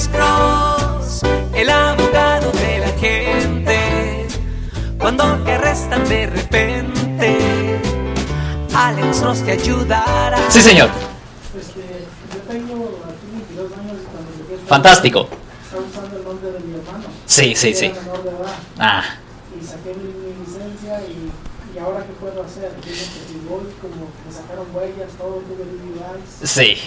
Alex Cross, el abogado de la gente. Cuando te arrestan de repente, Alex Cross te ayudará. Sí, señor. Yo tengo aquí 22 años cuando Fantástico. Sí, sí, sí. Ah, Y saqué mi, licencia y, ahora qué puedo hacer. Que me sacaron huellas, todo tuve sí.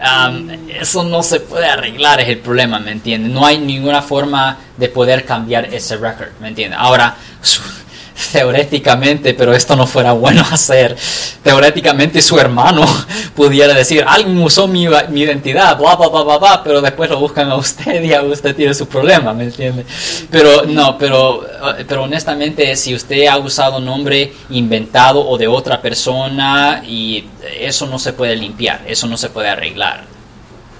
Am, eso no se puede arreglar, es el problema, ¿me entiendes? No hay ninguna forma de poder cambiar ese récord, ¿me entiendes? Ahora, teóricamente, pero esto no fuera bueno hacer, teóricamente su hermano pudiera decir, alguien usó mi, mi identidad, bla, bla, bla, bla, bla, pero después lo buscan a usted y a usted tiene su problema, ¿me entiende? Pero no, pero, pero honestamente, si usted ha usado nombre inventado o de otra persona, y eso no se puede limpiar, eso no se puede arreglar,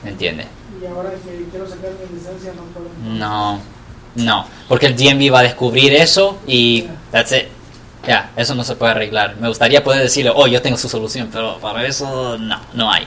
¿me entiende? Y ahora que quiero sacar mi licencia no puedo. No, no, porque el DMV va a descubrir eso y that's it. Ya, eso no se puede arreglar. Me gustaría poder decirle, oh, yo tengo su solución, pero para eso no, no hay.